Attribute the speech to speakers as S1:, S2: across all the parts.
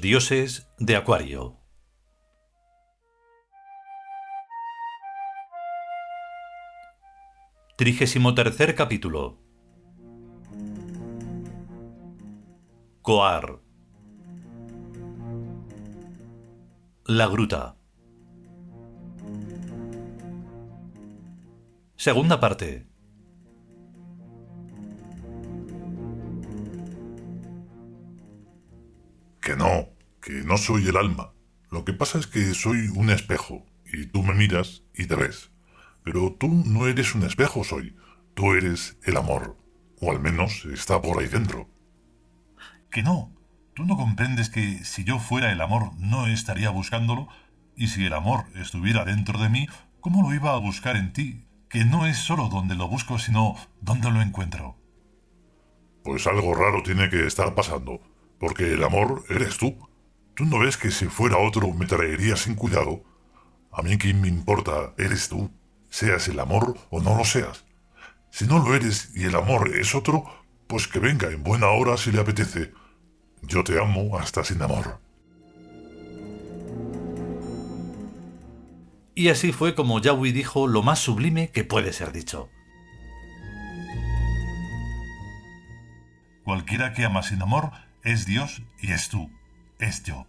S1: Dioses de Acuario. Trigésimo tercer capítulo. Coar. La gruta. Segunda parte.
S2: Que no, que no soy el alma. Lo que pasa es que soy un espejo, y tú me miras y te ves. Pero tú no eres un espejo, soy. Tú eres el amor. O al menos está por ahí dentro.
S3: Que no. Tú no comprendes que si yo fuera el amor no estaría buscándolo, y si el amor estuviera dentro de mí, ¿cómo lo iba a buscar en ti? Que no es solo donde lo busco, sino donde lo encuentro.
S2: Pues algo raro tiene que estar pasando. Porque el amor eres tú. ¿Tú no ves que si fuera otro me traería sin cuidado? A mí qué me importa, eres tú, seas el amor o no lo seas. Si no lo eres y el amor es otro, pues que venga en buena hora si le apetece. Yo te amo hasta sin amor.
S1: Y así fue como Yahweh dijo lo más sublime que puede ser dicho.
S3: Cualquiera que ama sin amor es Dios y es tú, es yo.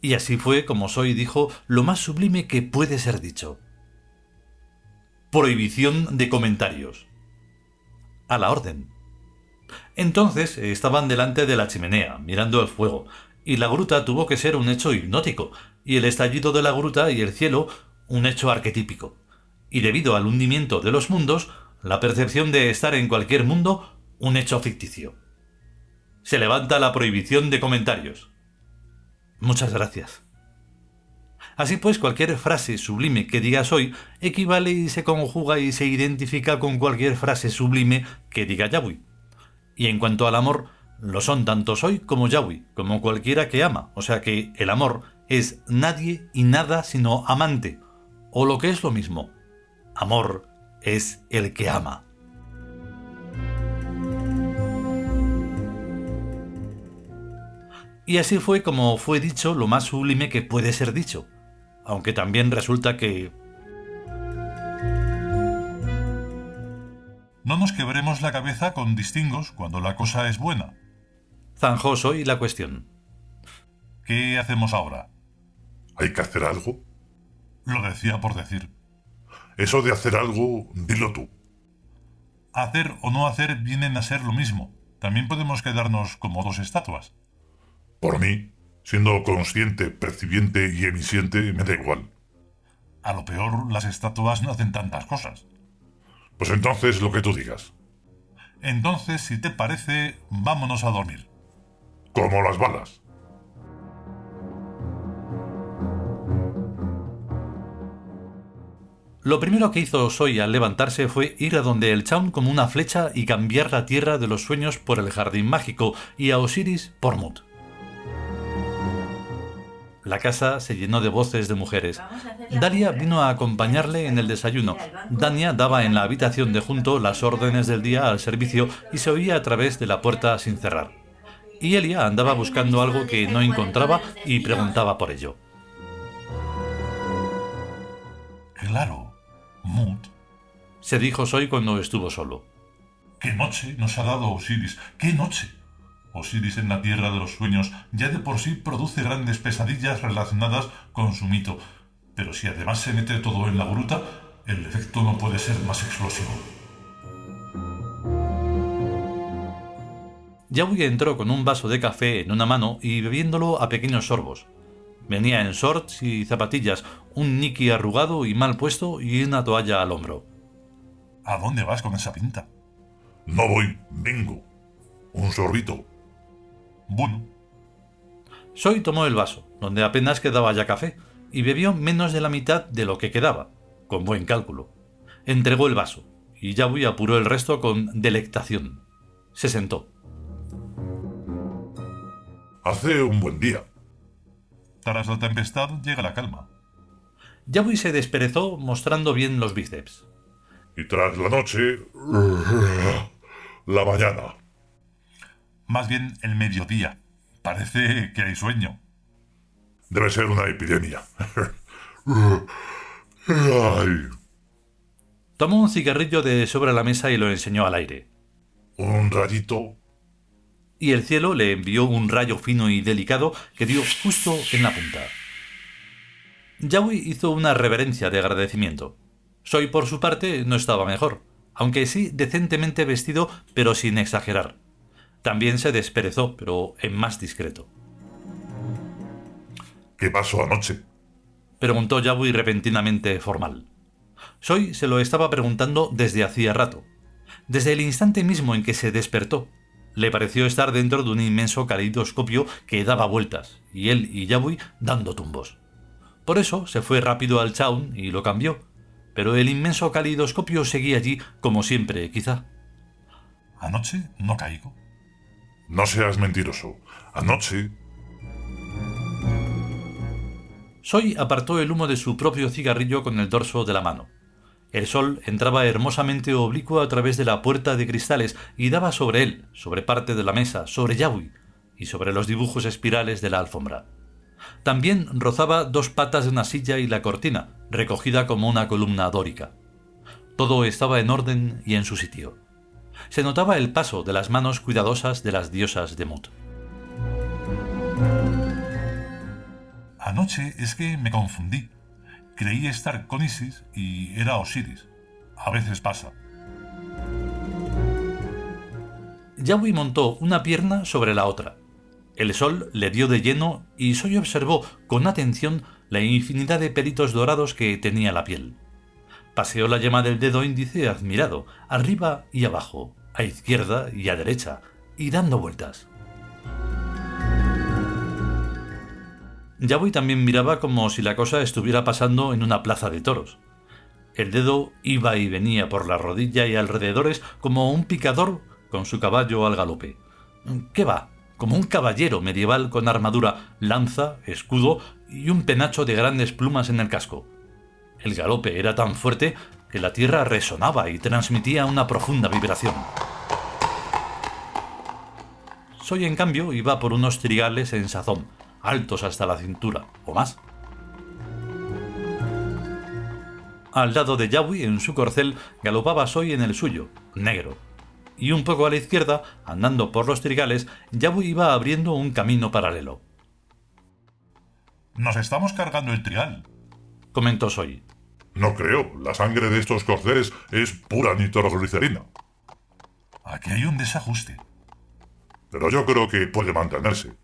S1: Y así fue como Soy dijo lo más sublime que puede ser dicho. Prohibición de comentarios. A la orden. Entonces estaban delante de la chimenea, mirando el fuego, y la gruta tuvo que ser un hecho hipnótico, y el estallido de la gruta y el cielo un hecho arquetípico. Y debido al hundimiento de los mundos, la percepción de estar en cualquier mundo un hecho ficticio. Se levanta la prohibición de comentarios. Muchas gracias. Así pues, cualquier frase sublime que digas hoy equivale y se conjuga y se identifica con cualquier frase sublime que diga Yahweh. Y en cuanto al amor, lo son tanto soy como Yahweh, como cualquiera que ama. O sea que el amor es nadie y nada sino amante, o lo que es lo mismo, amor es el que ama. Y así fue como fue dicho lo más sublime que puede ser dicho, aunque también resulta que...
S3: No nos quebremos la cabeza con distingos cuando la cosa es buena.
S1: Zanjó hoy la cuestión.
S3: ¿Qué hacemos ahora?
S2: ¿Hay que hacer algo?
S3: Lo decía por decir.
S2: Eso de hacer algo, dilo tú.
S3: Hacer o no hacer vienen a ser lo mismo. También podemos quedarnos como dos estatuas.
S2: Por mí, siendo consciente, percibiente y emisiente, me da igual.
S3: A lo peor, las estatuas no hacen tantas cosas.
S2: Pues entonces lo que tú digas.
S3: Entonces, si te parece, vámonos a dormir.
S2: Como las balas.
S1: Lo primero que hizo Soy al levantarse fue ir a donde el Chaun como una flecha y cambiar la tierra de los sueños por el jardín mágico y a Osiris por Mut. La casa se llenó de voces de mujeres. Daria vino a acompañarle en el desayuno. Dania daba en la habitación de junto las órdenes del día al servicio y se oía a través de la puerta sin cerrar. Y Elia andaba buscando algo que no encontraba y preguntaba por ello.
S3: Claro, Mut.
S1: Se dijo Soy cuando estuvo solo.
S3: ¿Qué noche nos ha dado Osiris? ¿Qué noche? Osiris en la tierra de los sueños ya de por sí produce grandes pesadillas relacionadas con su mito, pero si además se mete todo en la gruta, el efecto no puede ser más explosivo.
S1: Yahweh entró con un vaso de café en una mano y bebiéndolo a pequeños sorbos. Venía en shorts y zapatillas, un niqui arrugado y mal puesto y una toalla al hombro.
S3: ¿A dónde vas con esa pinta?
S2: No voy, vengo. Un sorbito.
S3: Bueno.
S1: Soy tomó el vaso, donde apenas quedaba ya café, y bebió menos de la mitad de lo que quedaba, con buen cálculo. Entregó el vaso, y Yahweh apuró el resto con delectación. Se sentó.
S2: Hace un buen día.
S3: Tras la tempestad llega la calma.
S1: Yahweh se desperezó mostrando bien los bíceps.
S2: Y tras la noche... la mañana.
S3: Más bien el mediodía. Parece que hay sueño.
S2: Debe ser una epidemia.
S1: Tomó un cigarrillo de sobre la mesa y lo enseñó al aire.
S2: Un rayito.
S1: Y el cielo le envió un rayo fino y delicado que dio justo en la punta. Yawi hizo una reverencia de agradecimiento. Soy, por su parte, no estaba mejor, aunque sí decentemente vestido, pero sin exagerar. También se desperezó, pero en más discreto.
S2: ¿Qué pasó anoche?
S1: Preguntó Yabui repentinamente formal. Soy se lo estaba preguntando desde hacía rato. Desde el instante mismo en que se despertó, le pareció estar dentro de un inmenso caleidoscopio que daba vueltas, y él y Yabui dando tumbos. Por eso se fue rápido al chaun y lo cambió, pero el inmenso caleidoscopio seguía allí como siempre, quizá.
S3: Anoche no caigo.
S2: No seas mentiroso. Anoche
S1: Soy apartó el humo de su propio cigarrillo con el dorso de la mano. El sol entraba hermosamente oblicuo a través de la puerta de cristales y daba sobre él, sobre parte de la mesa, sobre Yahweh y sobre los dibujos espirales de la alfombra. También rozaba dos patas de una silla y la cortina, recogida como una columna dórica. Todo estaba en orden y en su sitio. Se notaba el paso de las manos cuidadosas de las diosas de Mut.
S3: Anoche es que me confundí. Creí estar con Isis y era Osiris. A veces pasa.
S1: Yahweh montó una pierna sobre la otra. El sol le dio de lleno y Soy observó con atención la infinidad de pelitos dorados que tenía la piel. Paseó la yema del dedo índice admirado, arriba y abajo, a izquierda y a derecha, y dando vueltas. Yabui también miraba como si la cosa estuviera pasando en una plaza de toros. El dedo iba y venía por la rodilla y alrededores como un picador con su caballo al galope. ¿Qué va? Como un caballero medieval con armadura, lanza, escudo y un penacho de grandes plumas en el casco. El galope era tan fuerte que la tierra resonaba y transmitía una profunda vibración. Soy, en cambio, iba por unos trigales en sazón, altos hasta la cintura, o más. Al lado de Yahweh, en su corcel, galopaba Soy en el suyo, negro. Y un poco a la izquierda, andando por los trigales, Yahweh iba abriendo un camino paralelo.
S3: Nos estamos cargando el trigal,
S1: comentó Soy.
S2: No creo. La sangre de estos corceles es pura nitroglicerina.
S3: Aquí hay un desajuste.
S2: Pero yo creo que puede mantenerse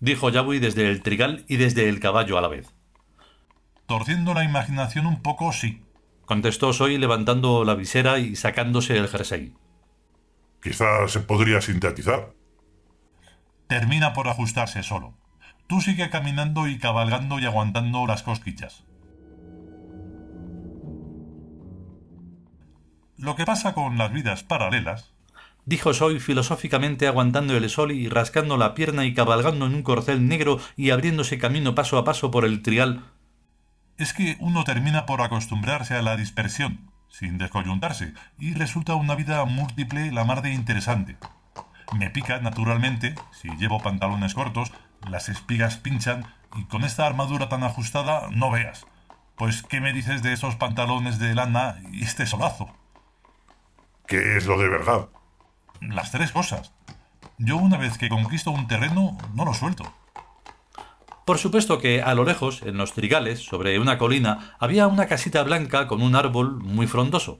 S1: dijo Yabui desde el trigal y desde el caballo a la vez.
S3: Torciendo la imaginación un poco, sí,
S1: contestó Soy levantando la visera y sacándose el jersey.
S2: Quizás se podría sintetizar.
S3: Termina por ajustarse solo. Tú sigue caminando y cabalgando y aguantando las cosquillas. Lo que pasa con las vidas paralelas
S1: dijo Soy filosóficamente aguantando el sol y rascando la pierna y cabalgando en un corcel negro y abriéndose camino paso a paso por el trial.
S3: Es que uno termina por acostumbrarse a la dispersión, sin descoyuntarse, y resulta una vida múltiple la mar de interesante. Me pica, naturalmente, si llevo pantalones cortos, las espigas pinchan, y con esta armadura tan ajustada no veas. Pues, ¿qué me dices de esos pantalones de lana y este solazo?
S2: ¿Qué es lo de verdad?
S3: Las tres cosas. Yo una vez que conquisto un terreno, no lo suelto.
S1: Por supuesto que a lo lejos, en los trigales, sobre una colina, había una casita blanca con un árbol muy frondoso,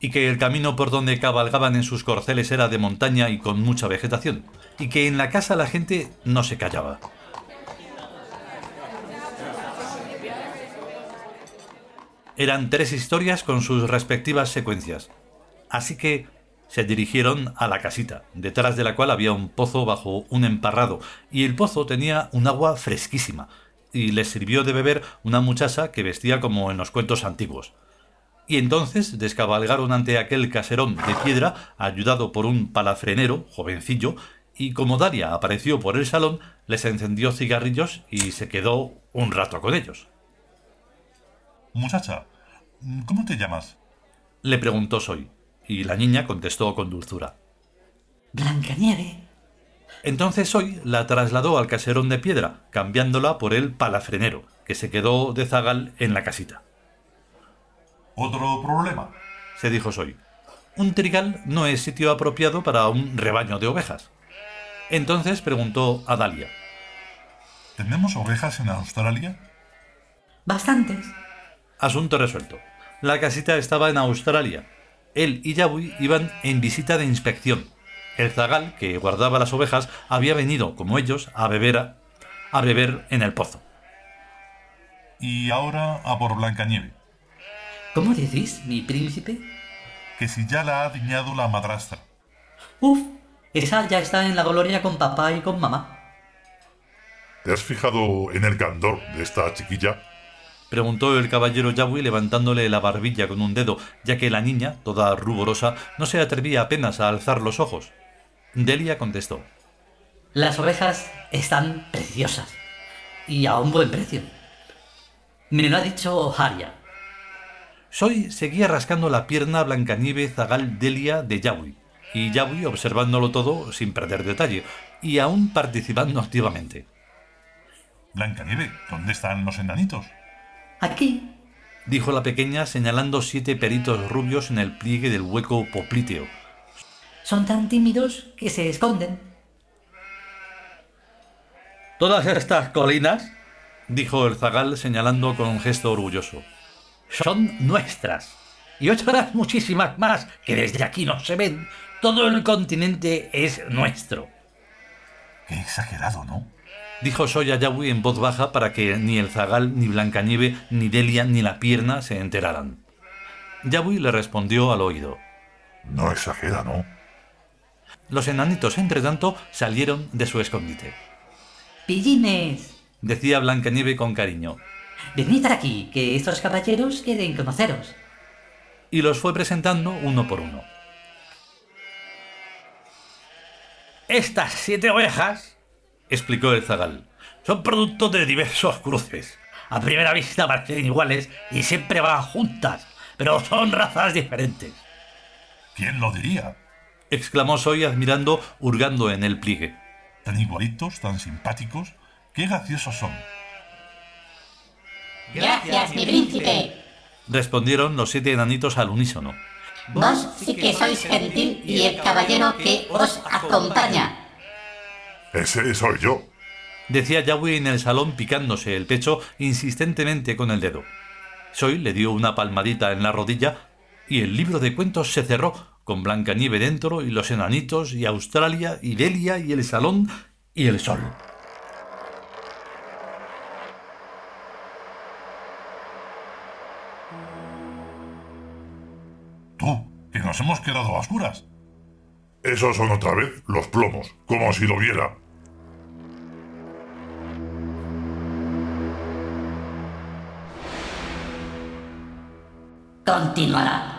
S1: y que el camino por donde cabalgaban en sus corceles era de montaña y con mucha vegetación, y que en la casa la gente no se callaba. Eran tres historias con sus respectivas secuencias, así que se dirigieron a la casita, detrás de la cual había un pozo bajo un emparrado, y el pozo tenía un agua fresquísima, y les sirvió de beber una muchacha que vestía como en los cuentos antiguos. Y entonces descabalgaron ante aquel caserón de piedra, ayudado por un palafrenero, jovencillo, y como Daria apareció por el salón, les encendió cigarrillos y se quedó un rato con ellos.
S3: Muchacha, ¿cómo te llamas?
S1: le preguntó Soy y la niña contestó con dulzura.
S4: Blancanieve.
S1: Entonces hoy la trasladó al caserón de piedra, cambiándola por el palafrenero, que se quedó de zagal en la casita.
S3: ¿Otro problema?
S1: se dijo Soy. Un trigal no es sitio apropiado para un rebaño de ovejas. Entonces preguntó a Dalia.
S3: ¿Tenemos ovejas en Australia?
S4: Bastantes.
S1: Asunto resuelto. La casita estaba en Australia. Él y Yabui iban en visita de inspección. El zagal, que guardaba las ovejas, había venido, como ellos, a beber, a, a beber en el pozo.
S3: Y ahora a por Blancanieve,
S4: ¿Cómo decís, mi príncipe?
S3: que si ya la ha diñado la madrastra.
S4: Uf, esa ya está en la gloria con papá y con mamá.
S2: ¿Te has fijado en el candor de esta chiquilla?
S1: Preguntó el caballero Yabui levantándole la barbilla con un dedo, ya que la niña, toda ruborosa, no se atrevía apenas a alzar los ojos. Delia contestó.
S4: Las ovejas están preciosas. Y a un buen precio. Me lo ha dicho Haria.
S1: Soy seguía rascando la pierna Blancanieve Zagal Delia de Yabui, y Yabui observándolo todo sin perder detalle, y aún participando activamente.
S3: Blancanieve, ¿dónde están los enanitos?
S4: Aquí.
S1: Dijo la pequeña señalando siete peritos rubios en el pliegue del hueco poplíteo.
S4: Son tan tímidos que se esconden.
S1: Todas estas colinas, dijo el zagal señalando con un gesto orgulloso, son nuestras. Y otras muchísimas más que desde aquí no se ven. Todo el continente es nuestro.
S3: Qué exagerado, ¿no?
S1: Dijo Soya Yabui en voz baja para que ni el zagal, ni Blancanieve, ni Delia, ni la pierna se enteraran. Yabui le respondió al oído.
S2: No exagera, ¿no?
S1: Los enanitos, entre tanto, salieron de su escondite.
S4: Pillines,
S1: Decía Blancanieve con cariño.
S4: venid aquí, que estos caballeros quieren conoceros.
S1: y los fue presentando uno por uno. Estas siete ovejas, explicó el zagal, son producto de diversos cruces. A primera vista parecen iguales y siempre van juntas, pero son razas diferentes.
S3: ¿Quién lo diría?
S1: exclamó Soy admirando, hurgando en el pliegue.
S3: Tan igualitos, tan simpáticos. Qué graciosos son.
S5: Gracias, mi príncipe.
S1: Respondieron los siete enanitos al unísono.
S5: Vos sí que sois gentil y el caballero que os acompaña.
S2: Ese soy yo.
S1: Decía Yahweh en el salón picándose el pecho insistentemente con el dedo. Soy le dio una palmadita en la rodilla y el libro de cuentos se cerró con Blancanieve dentro y los enanitos y Australia y Delia y el salón y el sol.
S3: Tú, que nos hemos quedado a oscuras.
S2: Esos son otra vez los plomos, como si lo viera.
S5: Continuará.